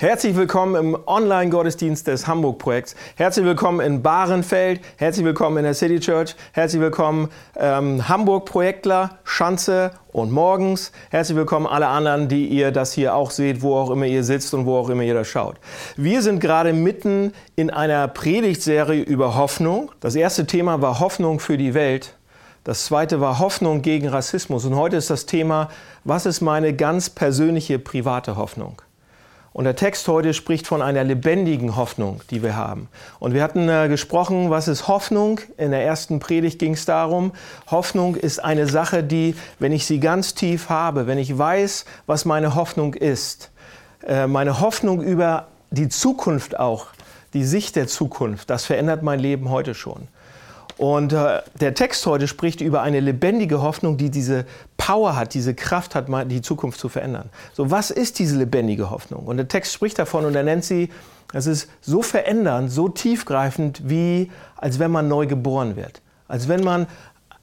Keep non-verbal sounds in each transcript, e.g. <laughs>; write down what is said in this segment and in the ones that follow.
Herzlich willkommen im Online-Gottesdienst des Hamburg-Projekts. Herzlich willkommen in Bahrenfeld. Herzlich willkommen in der City Church. Herzlich willkommen ähm, Hamburg-Projektler, Schanze und morgens. Herzlich willkommen alle anderen, die ihr das hier auch seht, wo auch immer ihr sitzt und wo auch immer ihr das schaut. Wir sind gerade mitten in einer Predigtserie über Hoffnung. Das erste Thema war Hoffnung für die Welt. Das zweite war Hoffnung gegen Rassismus. Und heute ist das Thema, was ist meine ganz persönliche private Hoffnung? Und der Text heute spricht von einer lebendigen Hoffnung, die wir haben. Und wir hatten äh, gesprochen, was ist Hoffnung? In der ersten Predigt ging es darum, Hoffnung ist eine Sache, die, wenn ich sie ganz tief habe, wenn ich weiß, was meine Hoffnung ist, äh, meine Hoffnung über die Zukunft auch, die Sicht der Zukunft, das verändert mein Leben heute schon. Und äh, der Text heute spricht über eine lebendige Hoffnung, die diese Power hat, diese Kraft hat, die Zukunft zu verändern. So, was ist diese lebendige Hoffnung? Und der Text spricht davon und er nennt sie, es ist so verändernd, so tiefgreifend, wie als wenn man neu geboren wird. Als wenn man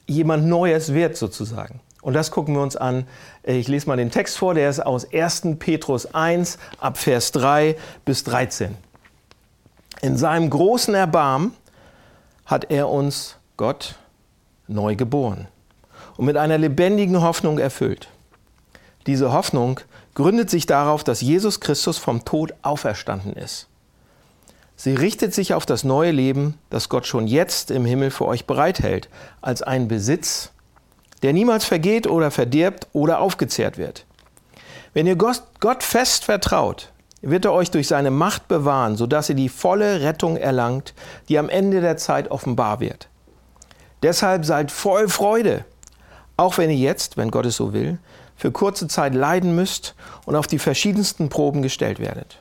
jemand Neues wird sozusagen. Und das gucken wir uns an. Ich lese mal den Text vor, der ist aus 1. Petrus 1 ab Vers 3 bis 13. In seinem großen Erbarmen hat er uns, Gott, neu geboren und mit einer lebendigen Hoffnung erfüllt. Diese Hoffnung gründet sich darauf, dass Jesus Christus vom Tod auferstanden ist. Sie richtet sich auf das neue Leben, das Gott schon jetzt im Himmel für euch bereithält, als einen Besitz, der niemals vergeht oder verdirbt oder aufgezehrt wird. Wenn ihr Gott fest vertraut, wird er euch durch seine Macht bewahren, sodass ihr die volle Rettung erlangt, die am Ende der Zeit offenbar wird. Deshalb seid voll Freude, auch wenn ihr jetzt, wenn Gott es so will, für kurze Zeit leiden müsst und auf die verschiedensten Proben gestellt werdet.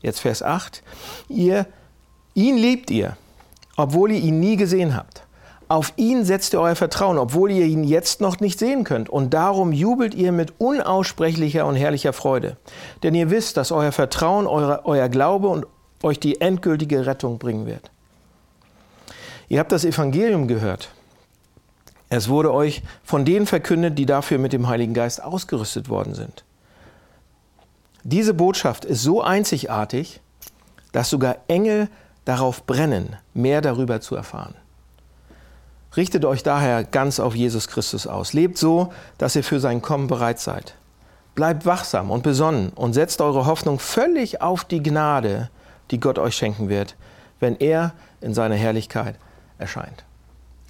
Jetzt Vers 8. Ihr, ihn liebt ihr, obwohl ihr ihn nie gesehen habt. Auf ihn setzt ihr euer Vertrauen, obwohl ihr ihn jetzt noch nicht sehen könnt. Und darum jubelt ihr mit unaussprechlicher und herrlicher Freude. Denn ihr wisst, dass euer Vertrauen, euer, euer Glaube und euch die endgültige Rettung bringen wird. Ihr habt das Evangelium gehört. Es wurde euch von denen verkündet, die dafür mit dem Heiligen Geist ausgerüstet worden sind. Diese Botschaft ist so einzigartig, dass sogar Engel darauf brennen, mehr darüber zu erfahren. Richtet euch daher ganz auf Jesus Christus aus. Lebt so, dass ihr für sein Kommen bereit seid. Bleibt wachsam und besonnen und setzt eure Hoffnung völlig auf die Gnade, die Gott euch schenken wird, wenn er in seiner Herrlichkeit erscheint.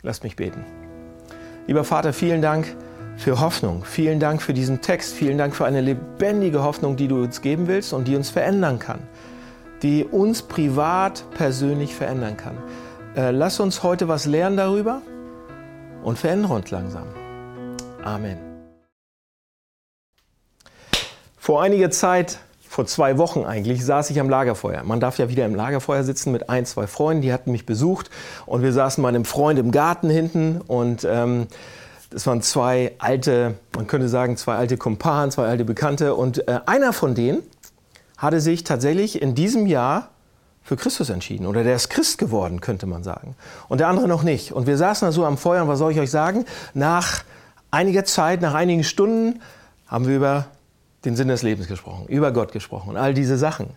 Lasst mich beten. Lieber Vater, vielen Dank für Hoffnung. Vielen Dank für diesen Text. Vielen Dank für eine lebendige Hoffnung, die du uns geben willst und die uns verändern kann. Die uns privat, persönlich verändern kann. Äh, lass uns heute was lernen darüber und verändere uns langsam. Amen. Vor einiger Zeit, vor zwei Wochen eigentlich, saß ich am Lagerfeuer. Man darf ja wieder im Lagerfeuer sitzen mit ein, zwei Freunden, die hatten mich besucht und wir saßen bei einem Freund im Garten hinten und ähm, das waren zwei alte, man könnte sagen, zwei alte Kumpanen, zwei alte Bekannte und äh, einer von denen hatte sich tatsächlich in diesem Jahr für Christus entschieden oder der ist Christ geworden, könnte man sagen. Und der andere noch nicht. Und wir saßen da so am Feuer und was soll ich euch sagen? Nach einiger Zeit, nach einigen Stunden haben wir über den Sinn des Lebens gesprochen, über Gott gesprochen und all diese Sachen.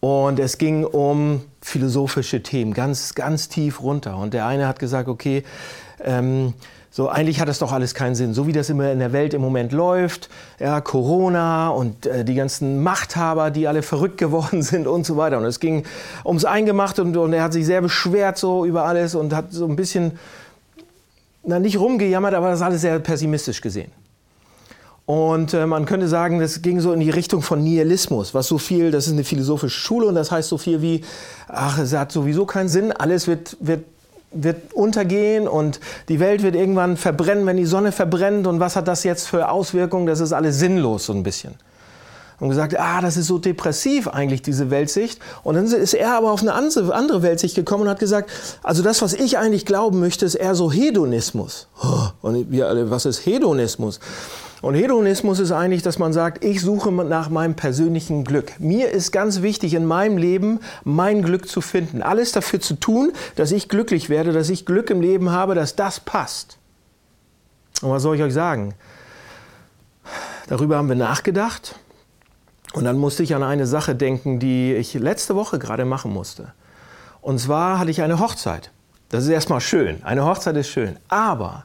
Und es ging um philosophische Themen, ganz, ganz tief runter. Und der eine hat gesagt, okay, ähm, so, eigentlich hat das doch alles keinen Sinn. So wie das immer in der Welt im Moment läuft, ja, Corona und äh, die ganzen Machthaber, die alle verrückt <laughs> geworden sind und so weiter. Und es ging ums Eingemachte und, und er hat sich sehr beschwert so über alles und hat so ein bisschen, na, nicht rumgejammert, aber das alles sehr pessimistisch gesehen. Und äh, man könnte sagen, das ging so in die Richtung von Nihilismus, was so viel, das ist eine philosophische Schule und das heißt so viel wie, ach, es hat sowieso keinen Sinn, alles wird, wird wird untergehen und die Welt wird irgendwann verbrennen, wenn die Sonne verbrennt. Und was hat das jetzt für Auswirkungen? Das ist alles sinnlos so ein bisschen. Und gesagt, ah, das ist so depressiv eigentlich, diese Weltsicht. Und dann ist er aber auf eine andere Weltsicht gekommen und hat gesagt, also das, was ich eigentlich glauben möchte, ist eher so Hedonismus. Und wir alle, was ist Hedonismus? Und Hedonismus ist eigentlich, dass man sagt, ich suche nach meinem persönlichen Glück. Mir ist ganz wichtig in meinem Leben mein Glück zu finden. Alles dafür zu tun, dass ich glücklich werde, dass ich Glück im Leben habe, dass das passt. Und was soll ich euch sagen? Darüber haben wir nachgedacht. Und dann musste ich an eine Sache denken, die ich letzte Woche gerade machen musste. Und zwar hatte ich eine Hochzeit. Das ist erstmal schön. Eine Hochzeit ist schön. Aber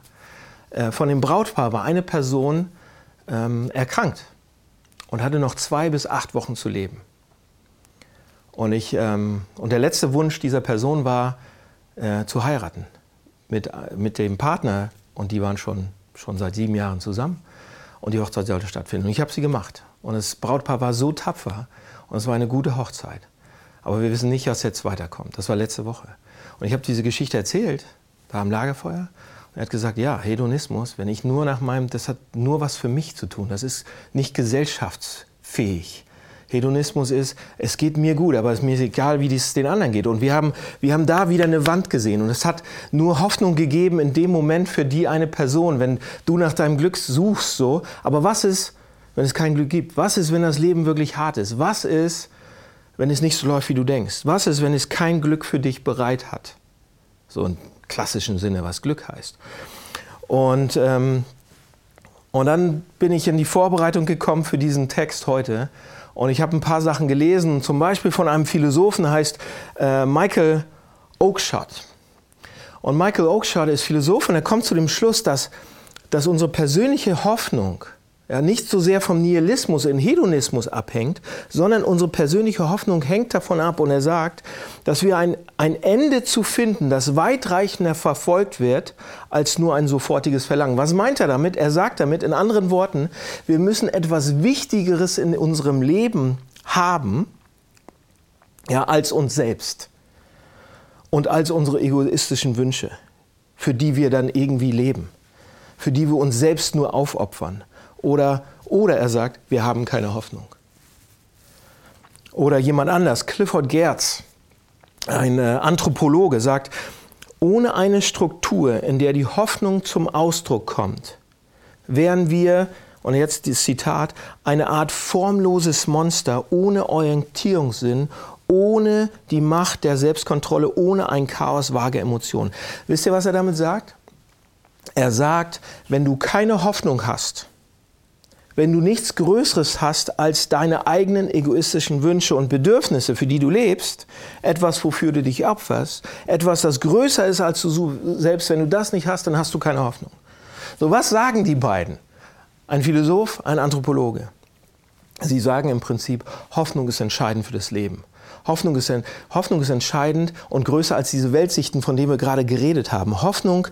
äh, von dem Brautpaar war eine Person ähm, erkrankt und hatte noch zwei bis acht Wochen zu leben. Und, ich, ähm, und der letzte Wunsch dieser Person war, äh, zu heiraten mit, mit dem Partner. Und die waren schon, schon seit sieben Jahren zusammen. Und die Hochzeit sollte stattfinden. Und ich habe sie gemacht. Und das Brautpaar war so tapfer. Und es war eine gute Hochzeit. Aber wir wissen nicht, was jetzt weiterkommt. Das war letzte Woche. Und ich habe diese Geschichte erzählt, da am Lagerfeuer. Und er hat gesagt, ja, Hedonismus, wenn ich nur nach meinem, das hat nur was für mich zu tun. Das ist nicht gesellschaftsfähig. Hedonismus ist, es geht mir gut, aber es ist mir egal, wie es den anderen geht. Und wir haben, wir haben da wieder eine Wand gesehen. Und es hat nur Hoffnung gegeben in dem Moment für die eine Person, wenn du nach deinem Glück suchst. So. Aber was ist, wenn es kein Glück gibt? Was ist, wenn das Leben wirklich hart ist? Was ist, wenn es nicht so läuft, wie du denkst? Was ist, wenn es kein Glück für dich bereit hat? So im klassischen Sinne, was Glück heißt. Und, ähm, und dann bin ich in die Vorbereitung gekommen für diesen Text heute. Und ich habe ein paar Sachen gelesen, zum Beispiel von einem Philosophen, heißt äh, Michael Oakeshott. Und Michael Oakeshott ist Philosoph und er kommt zu dem Schluss, dass, dass unsere persönliche Hoffnung ja, nicht so sehr vom Nihilismus in Hedonismus abhängt, sondern unsere persönliche Hoffnung hängt davon ab. Und er sagt, dass wir ein, ein Ende zu finden, das weitreichender verfolgt wird als nur ein sofortiges Verlangen. Was meint er damit? Er sagt damit, in anderen Worten, wir müssen etwas Wichtigeres in unserem Leben haben, ja, als uns selbst und als unsere egoistischen Wünsche, für die wir dann irgendwie leben, für die wir uns selbst nur aufopfern oder, oder er sagt, wir haben keine Hoffnung. Oder jemand anders, Clifford Gertz, ein äh, Anthropologe, sagt, ohne eine Struktur, in der die Hoffnung zum Ausdruck kommt, wären wir, und jetzt das Zitat, eine Art formloses Monster ohne Orientierungssinn, ohne die Macht der Selbstkontrolle, ohne ein Chaos vager Emotionen. Wisst ihr, was er damit sagt? Er sagt, wenn du keine Hoffnung hast, wenn du nichts Größeres hast als deine eigenen egoistischen Wünsche und Bedürfnisse, für die du lebst, etwas, wofür du dich opferst, etwas, das größer ist als du selbst, wenn du das nicht hast, dann hast du keine Hoffnung. So, was sagen die beiden? Ein Philosoph, ein Anthropologe. Sie sagen im Prinzip, Hoffnung ist entscheidend für das Leben. Hoffnung ist, Hoffnung ist entscheidend und größer als diese Weltsichten, von denen wir gerade geredet haben. Hoffnung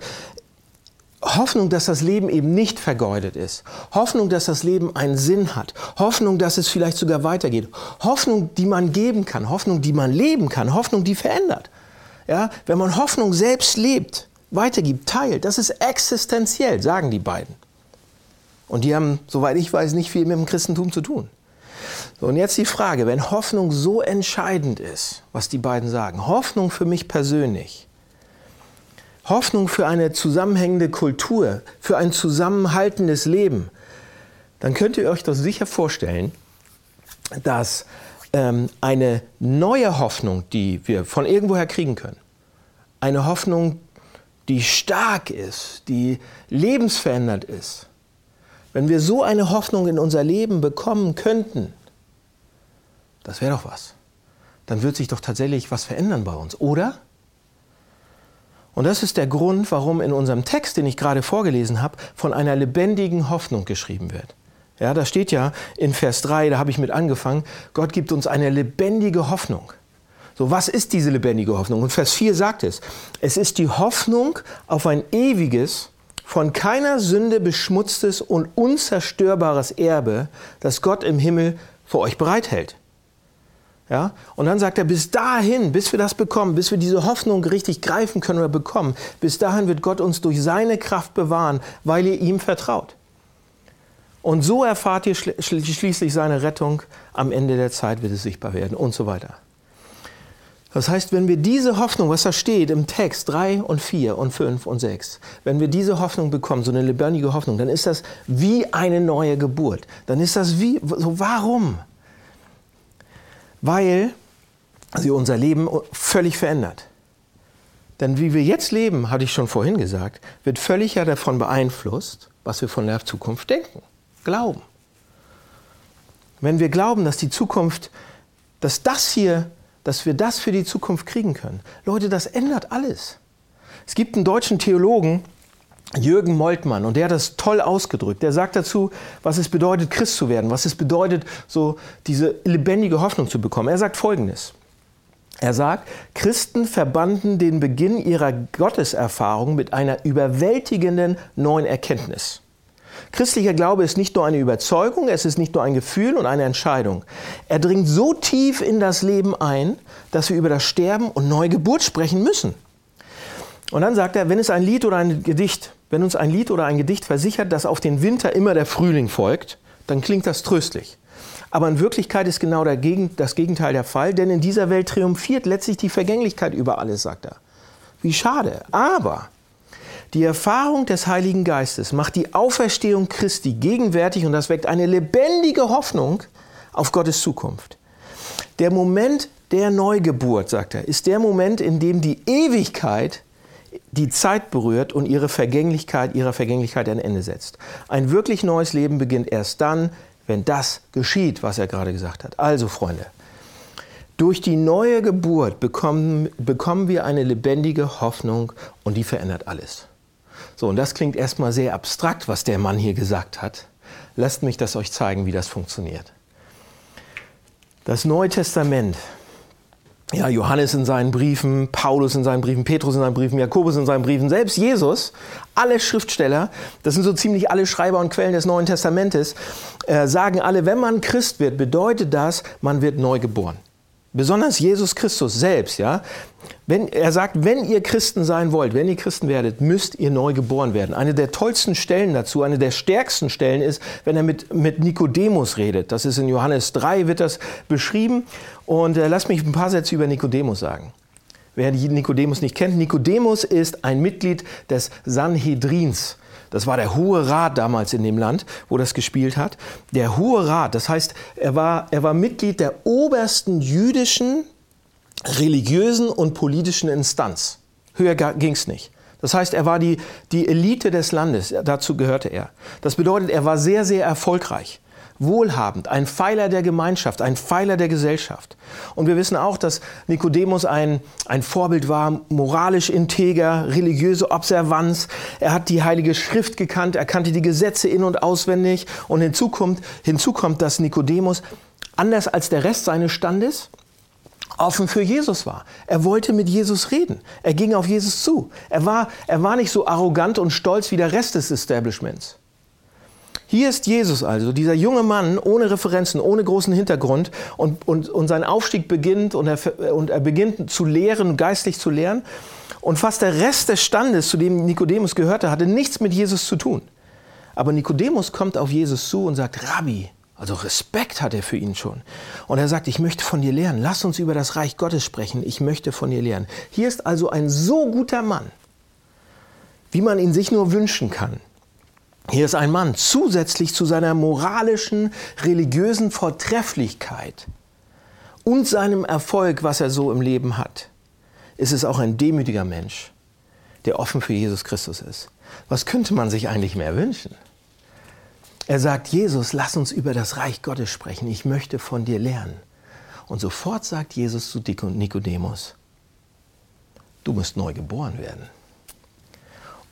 Hoffnung, dass das Leben eben nicht vergeudet ist. Hoffnung, dass das Leben einen Sinn hat. Hoffnung, dass es vielleicht sogar weitergeht. Hoffnung, die man geben kann. Hoffnung, die man leben kann. Hoffnung, die verändert. Ja, wenn man Hoffnung selbst lebt, weitergibt, teilt, das ist existenziell, sagen die beiden. Und die haben, soweit ich weiß, nicht viel mit dem Christentum zu tun. So, und jetzt die Frage, wenn Hoffnung so entscheidend ist, was die beiden sagen, Hoffnung für mich persönlich, Hoffnung für eine zusammenhängende Kultur, für ein zusammenhaltendes Leben, dann könnt ihr euch das sicher vorstellen, dass ähm, eine neue Hoffnung, die wir von irgendwoher kriegen können, eine Hoffnung, die stark ist, die lebensverändert ist, wenn wir so eine Hoffnung in unser Leben bekommen könnten, das wäre doch was. Dann wird sich doch tatsächlich was verändern bei uns, oder? Und das ist der Grund, warum in unserem Text, den ich gerade vorgelesen habe, von einer lebendigen Hoffnung geschrieben wird. Ja, da steht ja in Vers 3, da habe ich mit angefangen, Gott gibt uns eine lebendige Hoffnung. So, was ist diese lebendige Hoffnung? Und Vers 4 sagt es, es ist die Hoffnung auf ein ewiges, von keiner Sünde beschmutztes und unzerstörbares Erbe, das Gott im Himmel für euch bereithält. Ja? Und dann sagt er, bis dahin, bis wir das bekommen, bis wir diese Hoffnung richtig greifen können oder bekommen, bis dahin wird Gott uns durch seine Kraft bewahren, weil ihr ihm vertraut. Und so erfahrt ihr schließlich seine Rettung. Am Ende der Zeit wird es sichtbar werden und so weiter. Das heißt, wenn wir diese Hoffnung, was da steht im Text 3 und 4 und 5 und 6, wenn wir diese Hoffnung bekommen, so eine lebendige Hoffnung, dann ist das wie eine neue Geburt. Dann ist das wie, so warum? Weil sie unser Leben völlig verändert. Denn wie wir jetzt leben, hatte ich schon vorhin gesagt, wird völlig ja davon beeinflusst, was wir von der Zukunft denken, glauben. wenn wir glauben, dass die Zukunft, dass das hier, dass wir das für die Zukunft kriegen können. Leute, das ändert alles. Es gibt einen deutschen Theologen, Jürgen Moltmann, und der hat das toll ausgedrückt. Der sagt dazu, was es bedeutet, Christ zu werden, was es bedeutet, so diese lebendige Hoffnung zu bekommen. Er sagt Folgendes. Er sagt, Christen verbanden den Beginn ihrer Gotteserfahrung mit einer überwältigenden neuen Erkenntnis. Christlicher Glaube ist nicht nur eine Überzeugung, es ist nicht nur ein Gefühl und eine Entscheidung. Er dringt so tief in das Leben ein, dass wir über das Sterben und Neugeburt sprechen müssen. Und dann sagt er, wenn es ein Lied oder ein Gedicht, wenn uns ein Lied oder ein Gedicht versichert, dass auf den Winter immer der Frühling folgt, dann klingt das tröstlich. Aber in Wirklichkeit ist genau das Gegenteil der Fall, denn in dieser Welt triumphiert letztlich die Vergänglichkeit über alles, sagt er. Wie schade. Aber die Erfahrung des Heiligen Geistes macht die Auferstehung Christi gegenwärtig und das weckt eine lebendige Hoffnung auf Gottes Zukunft. Der Moment der Neugeburt, sagt er, ist der Moment, in dem die Ewigkeit die Zeit berührt und ihre Vergänglichkeit, ihrer Vergänglichkeit ein Ende setzt. Ein wirklich neues Leben beginnt erst dann, wenn das geschieht, was er gerade gesagt hat. Also, Freunde, durch die neue Geburt bekommen, bekommen wir eine lebendige Hoffnung und die verändert alles. So, und das klingt erstmal sehr abstrakt, was der Mann hier gesagt hat. Lasst mich das euch zeigen, wie das funktioniert. Das Neue Testament ja, Johannes in seinen Briefen, Paulus in seinen Briefen, Petrus in seinen Briefen, Jakobus in seinen Briefen, selbst Jesus, alle Schriftsteller, das sind so ziemlich alle Schreiber und Quellen des Neuen Testamentes, äh, sagen alle, wenn man Christ wird, bedeutet das, man wird neu geboren. Besonders Jesus Christus selbst, ja. Wenn, er sagt, wenn ihr Christen sein wollt, wenn ihr Christen werdet, müsst ihr neu geboren werden. Eine der tollsten Stellen dazu, eine der stärksten Stellen ist, wenn er mit, mit Nikodemus redet. Das ist in Johannes 3, wird das beschrieben. Und äh, lasst mich ein paar Sätze über Nikodemus sagen. Wer Nikodemus nicht kennt, Nikodemus ist ein Mitglied des Sanhedrins. Das war der Hohe Rat damals in dem Land, wo das gespielt hat. Der Hohe Rat, das heißt, er war, er war Mitglied der obersten jüdischen religiösen und politischen Instanz. Höher ging es nicht. Das heißt, er war die, die Elite des Landes, dazu gehörte er. Das bedeutet, er war sehr, sehr erfolgreich wohlhabend, ein Pfeiler der Gemeinschaft, ein Pfeiler der Gesellschaft. Und wir wissen auch, dass Nikodemus ein, ein Vorbild war, moralisch integer, religiöse Observanz. Er hat die Heilige Schrift gekannt, er kannte die Gesetze in- und auswendig. Und hinzu kommt, hinzu kommt, dass Nikodemus, anders als der Rest seines Standes, offen für Jesus war. Er wollte mit Jesus reden. Er ging auf Jesus zu. Er war, er war nicht so arrogant und stolz wie der Rest des Establishments. Hier ist Jesus also, dieser junge Mann ohne Referenzen, ohne großen Hintergrund und, und, und sein Aufstieg beginnt und er, und er beginnt zu lehren, geistlich zu lehren. Und fast der Rest des Standes, zu dem Nikodemus gehörte, hatte nichts mit Jesus zu tun. Aber Nikodemus kommt auf Jesus zu und sagt, Rabbi, also Respekt hat er für ihn schon. Und er sagt, ich möchte von dir lernen. Lass uns über das Reich Gottes sprechen. Ich möchte von dir lernen. Hier ist also ein so guter Mann, wie man ihn sich nur wünschen kann. Hier ist ein Mann zusätzlich zu seiner moralischen, religiösen Vortrefflichkeit und seinem Erfolg, was er so im Leben hat, ist es auch ein demütiger Mensch, der offen für Jesus Christus ist. Was könnte man sich eigentlich mehr wünschen? Er sagt, Jesus, lass uns über das Reich Gottes sprechen. Ich möchte von dir lernen. Und sofort sagt Jesus zu Nikodemus, du musst neu geboren werden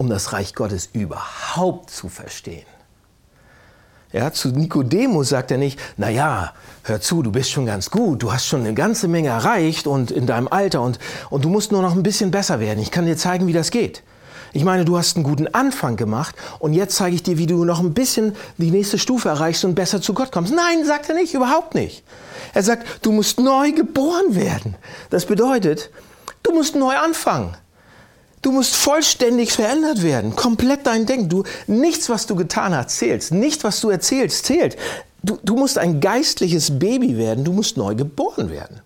um das Reich Gottes überhaupt zu verstehen. Ja, zu Nikodemus sagt er nicht, na ja, hör zu, du bist schon ganz gut, du hast schon eine ganze Menge erreicht und in deinem Alter und, und du musst nur noch ein bisschen besser werden. Ich kann dir zeigen, wie das geht. Ich meine, du hast einen guten Anfang gemacht und jetzt zeige ich dir, wie du noch ein bisschen die nächste Stufe erreichst und besser zu Gott kommst. Nein, sagt er nicht, überhaupt nicht. Er sagt, du musst neu geboren werden. Das bedeutet, du musst neu anfangen. Du musst vollständig verändert werden, komplett dein Denken. Du, nichts, was du getan hast, zählt. Nichts, was du erzählst, zählt. Du, du musst ein geistliches Baby werden, du musst neu geboren werden.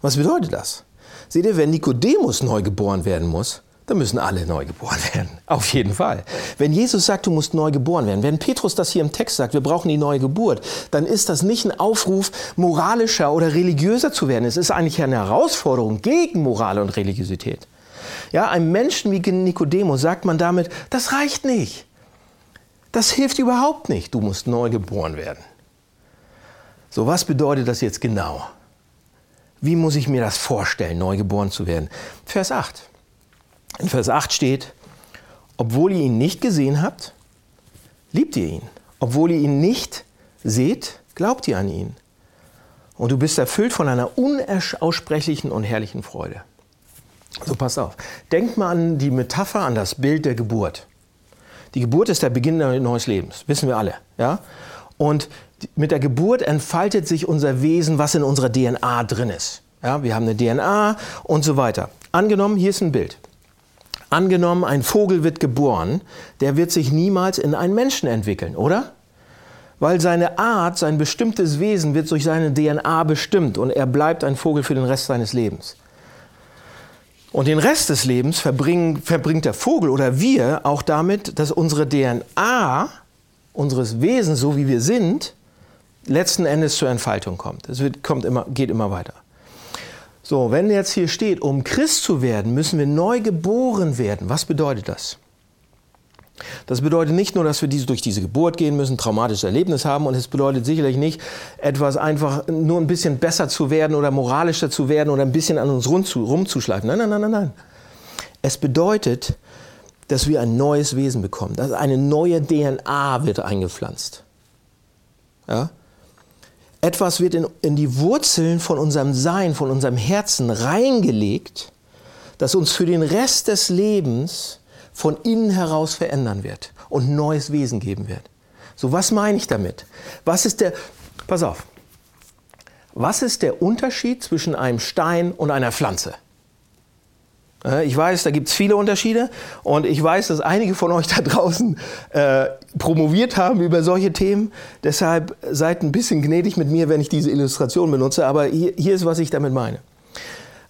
Was bedeutet das? Seht ihr, wenn Nikodemus neu geboren werden muss, dann müssen alle neu geboren <laughs> werden. Auf jeden Fall. Wenn Jesus sagt, du musst neu geboren werden, wenn Petrus das hier im Text sagt, wir brauchen die neue Geburt, dann ist das nicht ein Aufruf, moralischer oder religiöser zu werden. Es ist eigentlich eine Herausforderung gegen Moral und Religiosität. Ja, einem Menschen wie Nikodemus sagt man damit, das reicht nicht. Das hilft überhaupt nicht. Du musst neu geboren werden. So, was bedeutet das jetzt genau? Wie muss ich mir das vorstellen, neu geboren zu werden? Vers 8. In Vers 8 steht, obwohl ihr ihn nicht gesehen habt, liebt ihr ihn. Obwohl ihr ihn nicht seht, glaubt ihr an ihn. Und du bist erfüllt von einer unaussprechlichen und herrlichen Freude. So, pass auf. Denk mal an die Metapher, an das Bild der Geburt. Die Geburt ist der Beginn neuen Lebens, wissen wir alle. Ja? Und mit der Geburt entfaltet sich unser Wesen, was in unserer DNA drin ist. Ja, wir haben eine DNA und so weiter. Angenommen, hier ist ein Bild. Angenommen, ein Vogel wird geboren, der wird sich niemals in einen Menschen entwickeln, oder? Weil seine Art, sein bestimmtes Wesen wird durch seine DNA bestimmt und er bleibt ein Vogel für den Rest seines Lebens. Und den Rest des Lebens verbringt der Vogel oder wir auch damit, dass unsere DNA unseres Wesens, so wie wir sind, letzten Endes zur Entfaltung kommt. Es wird, kommt immer, geht immer weiter. So, wenn jetzt hier steht, um Christ zu werden, müssen wir neu geboren werden. Was bedeutet das? Das bedeutet nicht nur, dass wir diese, durch diese Geburt gehen müssen, traumatisches Erlebnis haben und es bedeutet sicherlich nicht, etwas einfach nur ein bisschen besser zu werden oder moralischer zu werden oder ein bisschen an uns rumzuschleifen. Nein, nein, nein, nein, nein. Es bedeutet, dass wir ein neues Wesen bekommen, dass eine neue DNA wird eingepflanzt. Ja? Etwas wird in, in die Wurzeln von unserem Sein, von unserem Herzen reingelegt, das uns für den Rest des Lebens von innen heraus verändern wird und neues Wesen geben wird. So, was meine ich damit? Was ist der, pass auf, was ist der Unterschied zwischen einem Stein und einer Pflanze? Ich weiß, da gibt es viele Unterschiede und ich weiß, dass einige von euch da draußen äh, promoviert haben über solche Themen. Deshalb seid ein bisschen gnädig mit mir, wenn ich diese Illustration benutze, aber hier, hier ist, was ich damit meine.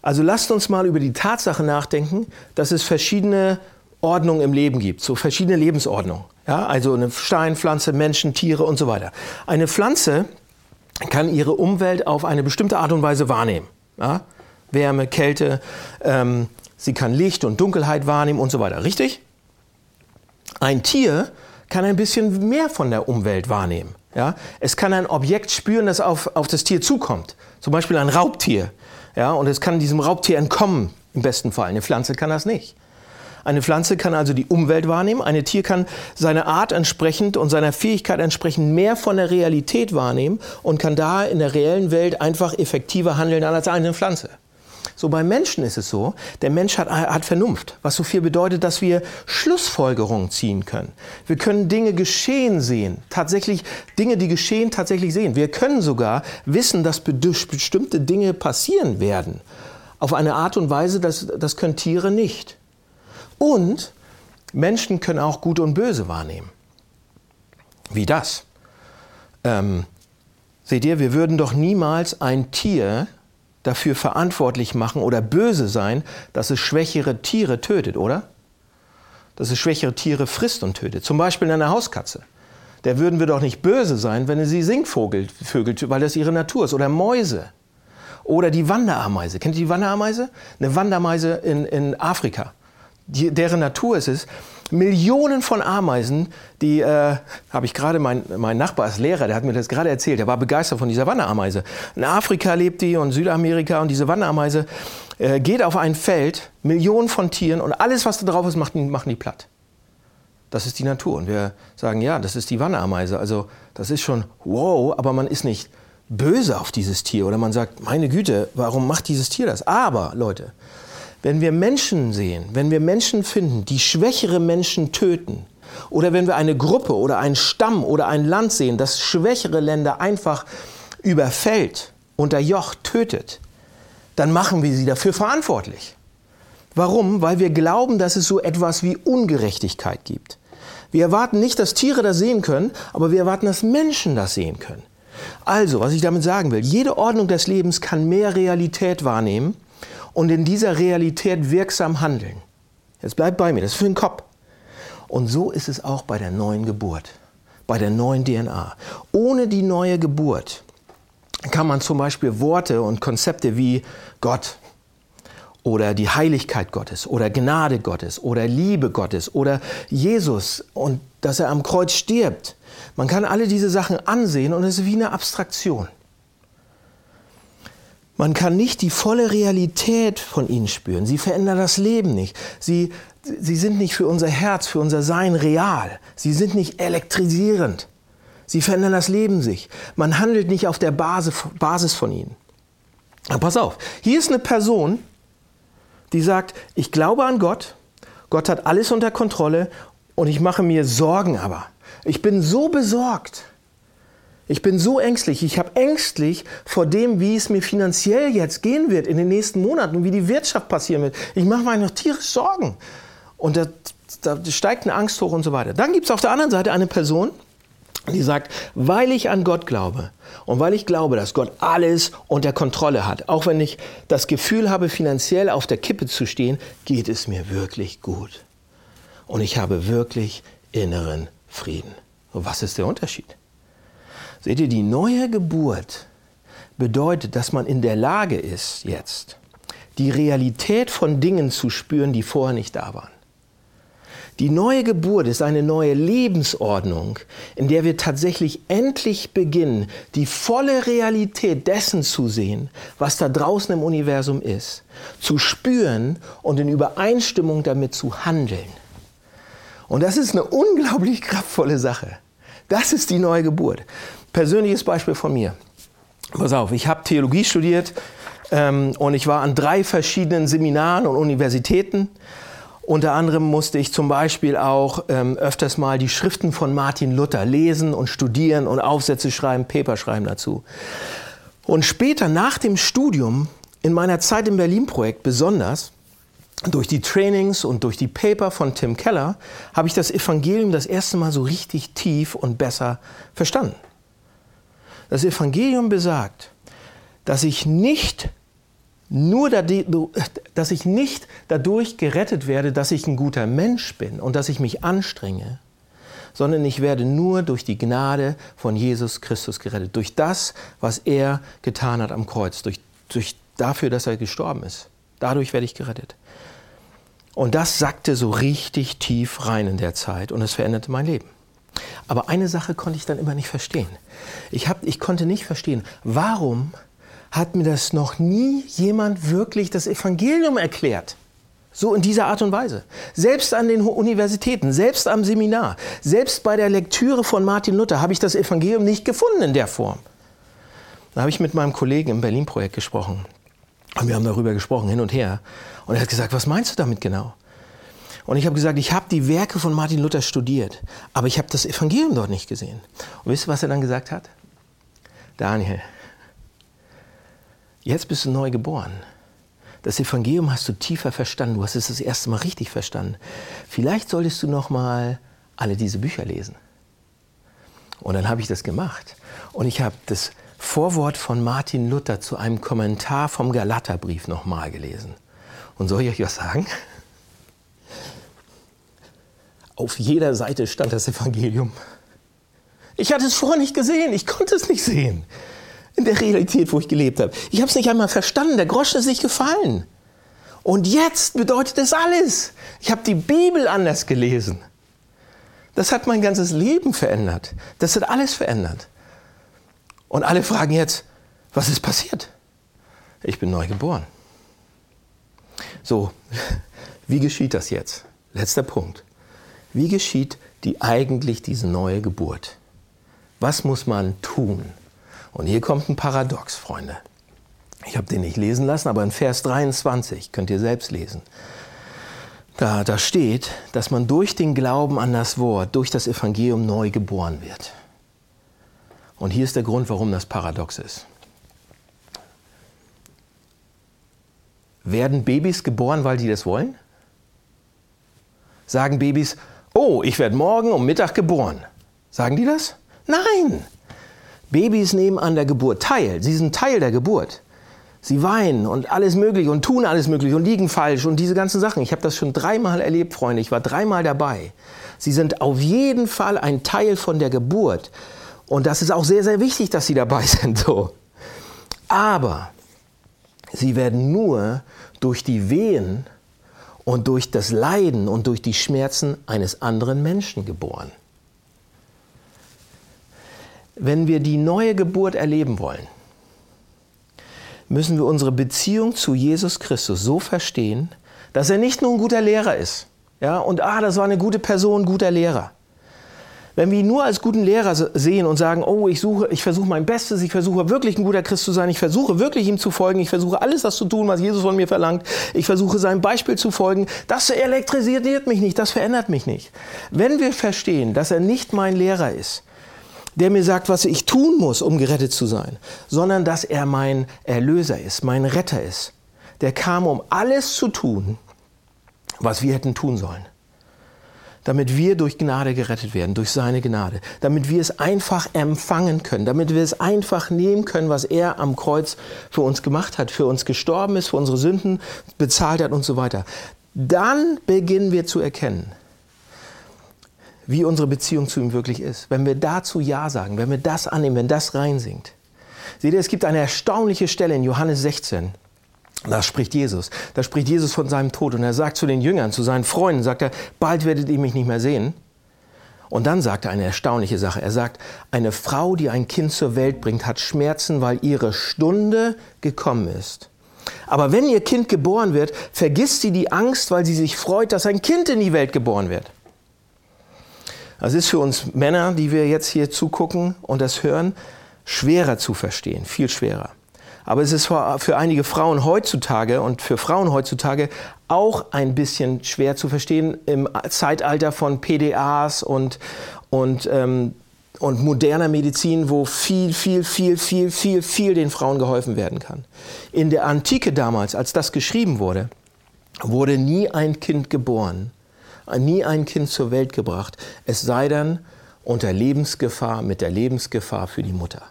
Also lasst uns mal über die Tatsache nachdenken, dass es verschiedene Ordnung im Leben gibt, so verschiedene Lebensordnungen. Ja, also eine Steinpflanze, Menschen, Tiere und so weiter. Eine Pflanze kann ihre Umwelt auf eine bestimmte Art und Weise wahrnehmen. Ja? Wärme, Kälte, ähm, sie kann Licht und Dunkelheit wahrnehmen und so weiter. Richtig? Ein Tier kann ein bisschen mehr von der Umwelt wahrnehmen. Ja? Es kann ein Objekt spüren, das auf, auf das Tier zukommt. Zum Beispiel ein Raubtier. Ja? Und es kann diesem Raubtier entkommen, im besten Fall. Eine Pflanze kann das nicht. Eine Pflanze kann also die Umwelt wahrnehmen, eine Tier kann seine Art entsprechend und seiner Fähigkeit entsprechend mehr von der Realität wahrnehmen und kann da in der reellen Welt einfach effektiver handeln als eine Pflanze. So beim Menschen ist es so, der Mensch hat, hat Vernunft, was so viel bedeutet, dass wir Schlussfolgerungen ziehen können. Wir können Dinge geschehen sehen, tatsächlich Dinge, die geschehen, tatsächlich sehen. Wir können sogar wissen, dass bestimmte Dinge passieren werden. Auf eine Art und Weise, das, das können Tiere nicht. Und Menschen können auch Gut und Böse wahrnehmen. Wie das? Ähm, seht ihr, wir würden doch niemals ein Tier dafür verantwortlich machen oder böse sein, dass es schwächere Tiere tötet, oder? Dass es schwächere Tiere frisst und tötet. Zum Beispiel eine Hauskatze. Der würden wir doch nicht böse sein, wenn sie Singvogel vögelt, weil das ihre Natur ist. Oder Mäuse. Oder die Wanderameise. Kennt ihr die Wanderameise? Eine Wanderameise in, in Afrika die, deren Natur es ist. Millionen von Ameisen, die äh, habe ich gerade, mein, mein Nachbar als Lehrer, der hat mir das gerade erzählt, der war begeistert von dieser Wanderameise. In Afrika lebt die und Südamerika und diese Wanderameise äh, geht auf ein Feld, Millionen von Tieren und alles, was da drauf ist, machen, machen die platt. Das ist die Natur. Und wir sagen, ja, das ist die Wanderameise. Also das ist schon wow, aber man ist nicht böse auf dieses Tier oder man sagt, meine Güte, warum macht dieses Tier das? Aber, Leute, wenn wir Menschen sehen, wenn wir Menschen finden, die schwächere Menschen töten, oder wenn wir eine Gruppe oder einen Stamm oder ein Land sehen, das schwächere Länder einfach überfällt, unterjocht, tötet, dann machen wir sie dafür verantwortlich. Warum? Weil wir glauben, dass es so etwas wie Ungerechtigkeit gibt. Wir erwarten nicht, dass Tiere das sehen können, aber wir erwarten, dass Menschen das sehen können. Also, was ich damit sagen will, jede Ordnung des Lebens kann mehr Realität wahrnehmen, und in dieser Realität wirksam handeln. Jetzt bleibt bei mir, das ist für den Kopf. Und so ist es auch bei der neuen Geburt, bei der neuen DNA. Ohne die neue Geburt kann man zum Beispiel Worte und Konzepte wie Gott oder die Heiligkeit Gottes oder Gnade Gottes oder Liebe Gottes oder Jesus und dass er am Kreuz stirbt. Man kann alle diese Sachen ansehen und es ist wie eine Abstraktion. Man kann nicht die volle Realität von ihnen spüren. Sie verändern das Leben nicht. Sie, sie sind nicht für unser Herz, für unser Sein real. Sie sind nicht elektrisierend. Sie verändern das Leben sich. Man handelt nicht auf der Basis, Basis von ihnen. Aber pass auf, hier ist eine Person, die sagt, ich glaube an Gott, Gott hat alles unter Kontrolle und ich mache mir Sorgen aber. Ich bin so besorgt. Ich bin so ängstlich. Ich habe ängstlich vor dem, wie es mir finanziell jetzt gehen wird in den nächsten Monaten und wie die Wirtschaft passieren wird. Ich mache mir noch tierisch Sorgen. Und da, da steigt eine Angst hoch und so weiter. Dann gibt es auf der anderen Seite eine Person, die sagt, weil ich an Gott glaube und weil ich glaube, dass Gott alles unter Kontrolle hat, auch wenn ich das Gefühl habe, finanziell auf der Kippe zu stehen, geht es mir wirklich gut. Und ich habe wirklich inneren Frieden. Und was ist der Unterschied? Seht ihr, die neue Geburt bedeutet, dass man in der Lage ist, jetzt die Realität von Dingen zu spüren, die vorher nicht da waren. Die neue Geburt ist eine neue Lebensordnung, in der wir tatsächlich endlich beginnen, die volle Realität dessen zu sehen, was da draußen im Universum ist, zu spüren und in Übereinstimmung damit zu handeln. Und das ist eine unglaublich kraftvolle Sache. Das ist die neue Geburt. Persönliches Beispiel von mir. Pass auf, ich habe Theologie studiert ähm, und ich war an drei verschiedenen Seminaren und Universitäten unter anderem musste ich zum Beispiel auch ähm, öfters mal die Schriften von Martin Luther lesen und studieren und Aufsätze schreiben, Paper schreiben dazu. Und später nach dem Studium, in meiner Zeit im Berlin-Projekt besonders, durch die Trainings und durch die Paper von Tim Keller, habe ich das Evangelium das erste Mal so richtig tief und besser verstanden. Das Evangelium besagt, dass ich nicht nur, dass ich nicht dadurch gerettet werde, dass ich ein guter Mensch bin und dass ich mich anstrenge, sondern ich werde nur durch die Gnade von Jesus Christus gerettet, durch das, was er getan hat am Kreuz, durch, durch dafür, dass er gestorben ist. Dadurch werde ich gerettet. Und das sackte so richtig tief rein in der Zeit und es veränderte mein Leben. Aber eine Sache konnte ich dann immer nicht verstehen. Ich, hab, ich konnte nicht verstehen, warum hat mir das noch nie jemand wirklich das Evangelium erklärt. So in dieser Art und Weise. Selbst an den Universitäten, selbst am Seminar, selbst bei der Lektüre von Martin Luther habe ich das Evangelium nicht gefunden in der Form. Da habe ich mit meinem Kollegen im Berlin-Projekt gesprochen. Und wir haben darüber gesprochen, hin und her. Und er hat gesagt, was meinst du damit genau? Und ich habe gesagt, ich habe die Werke von Martin Luther studiert, aber ich habe das Evangelium dort nicht gesehen. Und wisst ihr, was er dann gesagt hat? Daniel, Jetzt bist du neu geboren. Das Evangelium hast du tiefer verstanden. Du hast es das erste Mal richtig verstanden. Vielleicht solltest du noch mal alle diese Bücher lesen. Und dann habe ich das gemacht. Und ich habe das Vorwort von Martin Luther zu einem Kommentar vom Galaterbrief nochmal gelesen. Und soll ich euch was sagen? Auf jeder Seite stand das Evangelium. Ich hatte es vorher nicht gesehen, ich konnte es nicht sehen in der Realität, wo ich gelebt habe. Ich habe es nicht einmal verstanden, der Groschen ist nicht gefallen. Und jetzt bedeutet es alles. Ich habe die Bibel anders gelesen. Das hat mein ganzes Leben verändert. Das hat alles verändert. Und alle fragen jetzt, was ist passiert? Ich bin neu geboren. So, <laughs> wie geschieht das jetzt? Letzter Punkt. Wie geschieht die eigentlich diese neue Geburt? Was muss man tun? Und hier kommt ein Paradox, Freunde. Ich habe den nicht lesen lassen, aber in Vers 23 könnt ihr selbst lesen. Da, da steht, dass man durch den Glauben an das Wort, durch das Evangelium neu geboren wird. Und hier ist der Grund, warum das paradox ist. Werden Babys geboren, weil die das wollen? Sagen Babys, oh, ich werde morgen um Mittag geboren. Sagen die das? Nein, Babys nehmen an der Geburt teil. Sie sind Teil der Geburt. Sie weinen und alles Mögliche und tun alles Mögliche und liegen falsch und diese ganzen Sachen. Ich habe das schon dreimal erlebt, Freunde. Ich war dreimal dabei. Sie sind auf jeden Fall ein Teil von der Geburt. Und das ist auch sehr, sehr wichtig, dass sie dabei <laughs> sind. So. Aber sie werden nur durch die Wehen und durch das Leiden und durch die Schmerzen eines anderen Menschen geboren. Wenn wir die neue Geburt erleben wollen, müssen wir unsere Beziehung zu Jesus Christus so verstehen, dass er nicht nur ein guter Lehrer ist. Ja, und ah, das war eine gute Person, guter Lehrer. Wenn wir ihn nur als guten Lehrer sehen und sagen, oh, ich suche, ich versuche mein Bestes, ich versuche wirklich ein guter Christ zu sein, ich versuche wirklich ihm zu folgen, ich versuche alles das zu tun, was Jesus von mir verlangt, ich versuche seinem Beispiel zu folgen, das elektrisiert mich nicht, das verändert mich nicht. Wenn wir verstehen, dass er nicht mein Lehrer ist, der mir sagt, was ich tun muss, um gerettet zu sein, sondern dass er mein Erlöser ist, mein Retter ist, der kam, um alles zu tun, was wir hätten tun sollen damit wir durch Gnade gerettet werden, durch seine Gnade, damit wir es einfach empfangen können, damit wir es einfach nehmen können, was er am Kreuz für uns gemacht hat, für uns gestorben ist, für unsere Sünden bezahlt hat und so weiter. Dann beginnen wir zu erkennen, wie unsere Beziehung zu ihm wirklich ist. Wenn wir dazu Ja sagen, wenn wir das annehmen, wenn das reinsingt. Seht ihr, es gibt eine erstaunliche Stelle in Johannes 16. Da spricht Jesus. Da spricht Jesus von seinem Tod und er sagt zu den Jüngern, zu seinen Freunden, sagt er, bald werdet ihr mich nicht mehr sehen. Und dann sagt er eine erstaunliche Sache. Er sagt, eine Frau, die ein Kind zur Welt bringt, hat Schmerzen, weil ihre Stunde gekommen ist. Aber wenn ihr Kind geboren wird, vergisst sie die Angst, weil sie sich freut, dass ein Kind in die Welt geboren wird. Das ist für uns Männer, die wir jetzt hier zugucken und das hören, schwerer zu verstehen, viel schwerer. Aber es ist für einige Frauen heutzutage und für Frauen heutzutage auch ein bisschen schwer zu verstehen im Zeitalter von PDAs und, und, ähm, und moderner Medizin, wo viel, viel, viel, viel, viel, viel den Frauen geholfen werden kann. In der Antike damals, als das geschrieben wurde, wurde nie ein Kind geboren, nie ein Kind zur Welt gebracht, es sei denn unter Lebensgefahr, mit der Lebensgefahr für die Mutter.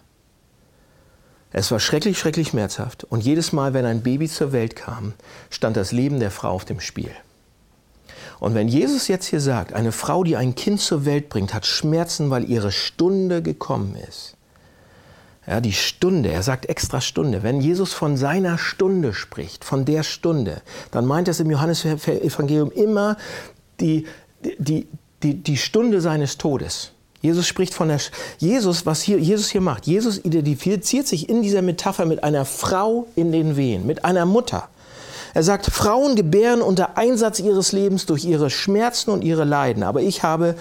Es war schrecklich, schrecklich schmerzhaft. Und jedes Mal, wenn ein Baby zur Welt kam, stand das Leben der Frau auf dem Spiel. Und wenn Jesus jetzt hier sagt, eine Frau, die ein Kind zur Welt bringt, hat Schmerzen, weil ihre Stunde gekommen ist. Ja, die Stunde, er sagt extra Stunde. Wenn Jesus von seiner Stunde spricht, von der Stunde, dann meint es im Johannesevangelium immer die, die, die, die Stunde seines Todes. Jesus spricht von der, Jesus, was hier, Jesus hier macht, Jesus identifiziert sich in dieser Metapher mit einer Frau in den Wehen, mit einer Mutter. Er sagt, Frauen gebären unter Einsatz ihres Lebens durch ihre Schmerzen und ihre Leiden, aber ich habe,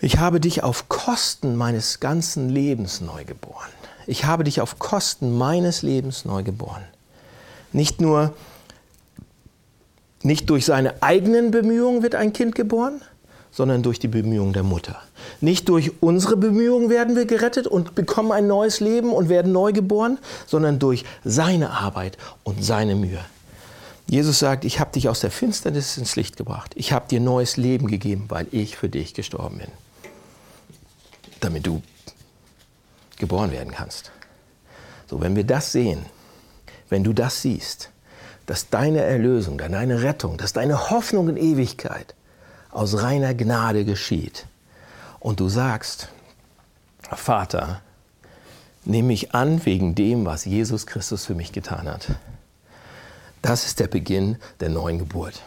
ich habe dich auf Kosten meines ganzen Lebens neu geboren. Ich habe dich auf Kosten meines Lebens neu geboren. Nicht nur, nicht durch seine eigenen Bemühungen wird ein Kind geboren, sondern durch die Bemühungen der Mutter. Nicht durch unsere Bemühungen werden wir gerettet und bekommen ein neues Leben und werden neu geboren, sondern durch seine Arbeit und seine Mühe. Jesus sagt, ich habe dich aus der Finsternis ins Licht gebracht. Ich habe dir neues Leben gegeben, weil ich für dich gestorben bin. Damit du geboren werden kannst. So, wenn wir das sehen, wenn du das siehst, dass deine Erlösung, deine Rettung, dass deine Hoffnung in Ewigkeit aus reiner Gnade geschieht und du sagst, Vater, nimm mich an wegen dem, was Jesus Christus für mich getan hat. Das ist der Beginn der neuen Geburt.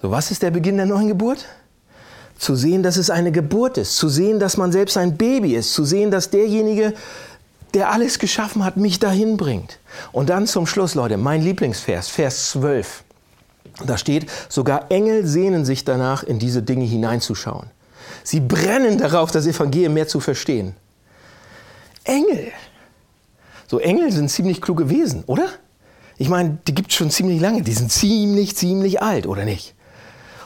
So, was ist der Beginn der neuen Geburt? Zu sehen, dass es eine Geburt ist, zu sehen, dass man selbst ein Baby ist, zu sehen, dass derjenige, der alles geschaffen hat, mich dahin bringt. Und dann zum Schluss, Leute, mein Lieblingsvers, Vers 12. Da steht, sogar Engel sehnen sich danach, in diese Dinge hineinzuschauen. Sie brennen darauf, das Evangelium mehr zu verstehen. Engel. So Engel sind ziemlich kluge Wesen, oder? Ich meine, die gibt es schon ziemlich lange. Die sind ziemlich, ziemlich alt, oder nicht?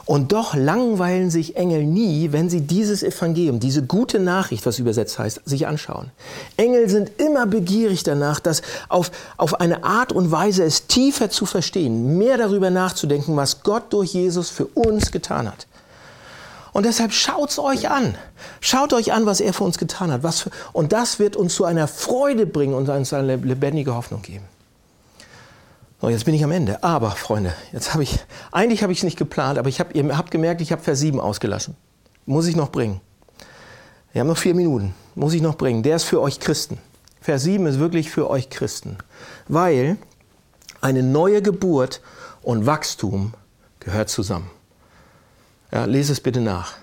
Und doch langweilen sich Engel nie, wenn sie dieses Evangelium, diese gute Nachricht, was übersetzt heißt, sich anschauen. Engel sind immer begierig danach, das auf, auf eine Art und Weise es tiefer zu verstehen, mehr darüber nachzudenken, was Gott durch Jesus für uns getan hat. Und deshalb schaut's euch an. Schaut euch an, was er für uns getan hat. Für, und das wird uns zu einer Freude bringen und uns eine lebendige Hoffnung geben. So, jetzt bin ich am Ende. Aber, Freunde, jetzt habe ich, eigentlich habe ich es nicht geplant, aber ich hab, ihr habt gemerkt, ich habe Vers 7 ausgelassen. Muss ich noch bringen. Wir haben noch vier Minuten. Muss ich noch bringen. Der ist für euch Christen. Vers 7 ist wirklich für euch Christen. Weil eine neue Geburt und Wachstum gehört zusammen. Ja, lese es bitte nach.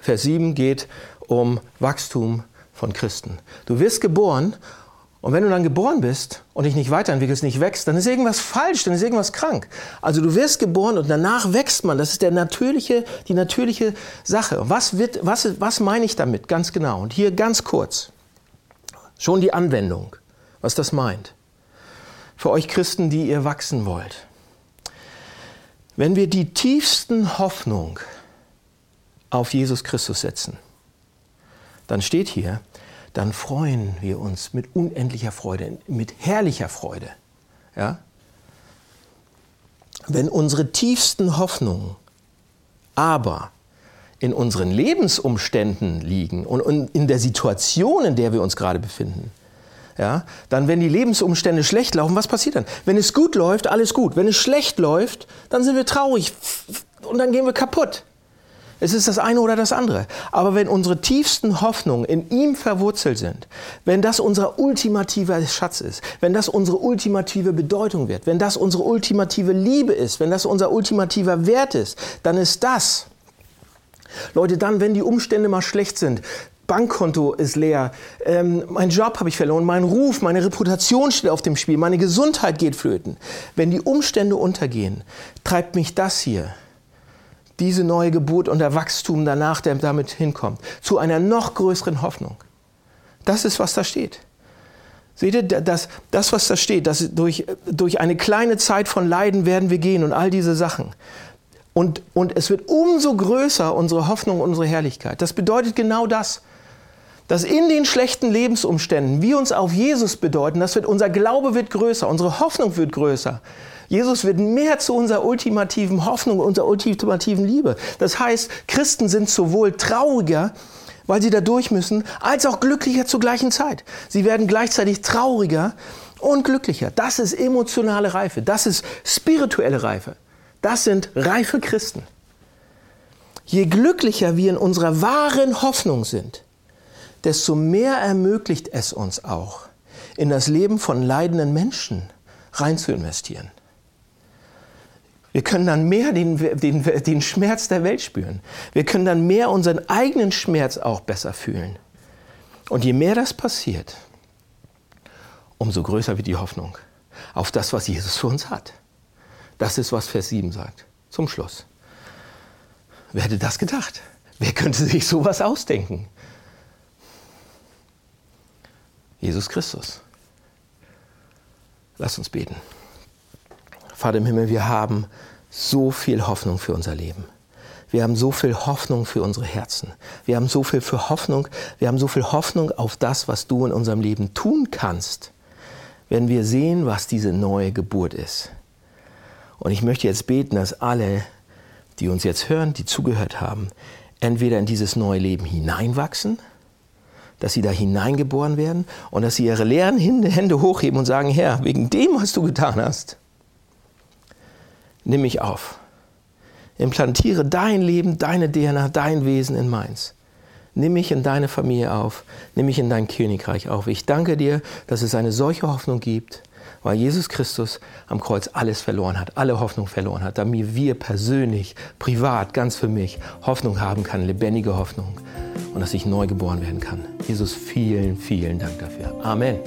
Vers 7 geht um Wachstum von Christen. Du wirst geboren Und wenn du dann geboren bist und dich nicht weiterentwickelst, nicht wächst, dann ist irgendwas falsch, dann ist irgendwas krank. Also du wirst geboren und danach wächst man. Das ist der natürliche, die natürliche Sache. Was, wird, was, was meine ich damit ganz genau? Und hier ganz kurz. Schon die Anwendung, was das meint. Für euch Christen, die ihr wachsen wollt. Wenn wir die tiefsten Hoffnung auf Jesus Christus setzen, dann steht hier, dann freuen wir uns mit unendlicher Freude, mit herrlicher Freude. Ja? Wenn unsere tiefsten Hoffnungen aber in unseren Lebensumständen liegen und in der Situation, in der wir uns gerade befinden, ja, dann wenn die Lebensumstände schlecht laufen, was passiert dann? Wenn es gut läuft, alles gut. Wenn es schlecht läuft, dann sind wir traurig und dann gehen wir kaputt. Es ist das eine oder das andere. Aber wenn unsere tiefsten Hoffnungen in ihm verwurzelt sind, wenn das unser ultimativer Schatz ist, wenn das unsere ultimative Bedeutung wird, wenn das unsere ultimative Liebe ist, wenn das unser ultimativer Wert ist, dann ist das, Leute, dann, wenn die Umstände mal schlecht sind, Bankkonto ist leer, ähm, mein Job habe ich verloren, mein Ruf, meine Reputation steht auf dem Spiel, meine Gesundheit geht flöten. Wenn die Umstände untergehen, treibt mich das hier, diese neue Geburt und der Wachstum danach, der damit hinkommt, zu einer noch größeren Hoffnung. Das ist, was da steht. Seht ihr, das, das was da steht, dass durch, durch eine kleine Zeit von Leiden werden wir gehen und all diese Sachen. Und, und es wird umso größer unsere Hoffnung, unsere Herrlichkeit. Das bedeutet genau das dass in den schlechten Lebensumständen wir uns auf Jesus bedeuten, das wird, unser Glaube wird größer, unsere Hoffnung wird größer. Jesus wird mehr zu unserer ultimativen Hoffnung, unserer ultimativen Liebe. Das heißt, Christen sind sowohl trauriger, weil sie da durch müssen, als auch glücklicher zur gleichen Zeit. Sie werden gleichzeitig trauriger und glücklicher. Das ist emotionale Reife, das ist spirituelle Reife. Das sind reife Christen. Je glücklicher wir in unserer wahren Hoffnung sind, desto mehr ermöglicht es uns auch, in das Leben von leidenden Menschen rein zu investieren. Wir können dann mehr den, den, den Schmerz der Welt spüren. Wir können dann mehr unseren eigenen Schmerz auch besser fühlen. Und je mehr das passiert, umso größer wird die Hoffnung auf das, was Jesus für uns hat. Das ist, was Vers 7 sagt. Zum Schluss. Wer hätte das gedacht? Wer könnte sich sowas ausdenken? Jesus Christus. Lass uns beten. Vater im Himmel, wir haben so viel Hoffnung für unser Leben. Wir haben so viel Hoffnung für unsere Herzen. Wir haben so viel für Hoffnung. Wir haben so viel Hoffnung auf das, was du in unserem Leben tun kannst, wenn wir sehen, was diese neue Geburt ist. Und ich möchte jetzt beten, dass alle, die uns jetzt hören, die zugehört haben, entweder in dieses neue Leben hineinwachsen, dass sie da hineingeboren werden und dass sie ihre leeren Hände hochheben und sagen, Herr, wegen dem, was du getan hast, nimm mich auf. Implantiere dein Leben, deine DNA, dein Wesen in meins. Nimm mich in deine Familie auf, nimm mich in dein Königreich auf. Ich danke dir, dass es eine solche Hoffnung gibt, weil Jesus Christus am Kreuz alles verloren hat, alle Hoffnung verloren hat, damit wir persönlich, privat, ganz für mich Hoffnung haben kann, lebendige Hoffnung und dass ich neu geboren werden kann. Jesus, vielen, vielen Dank dafür. Amen.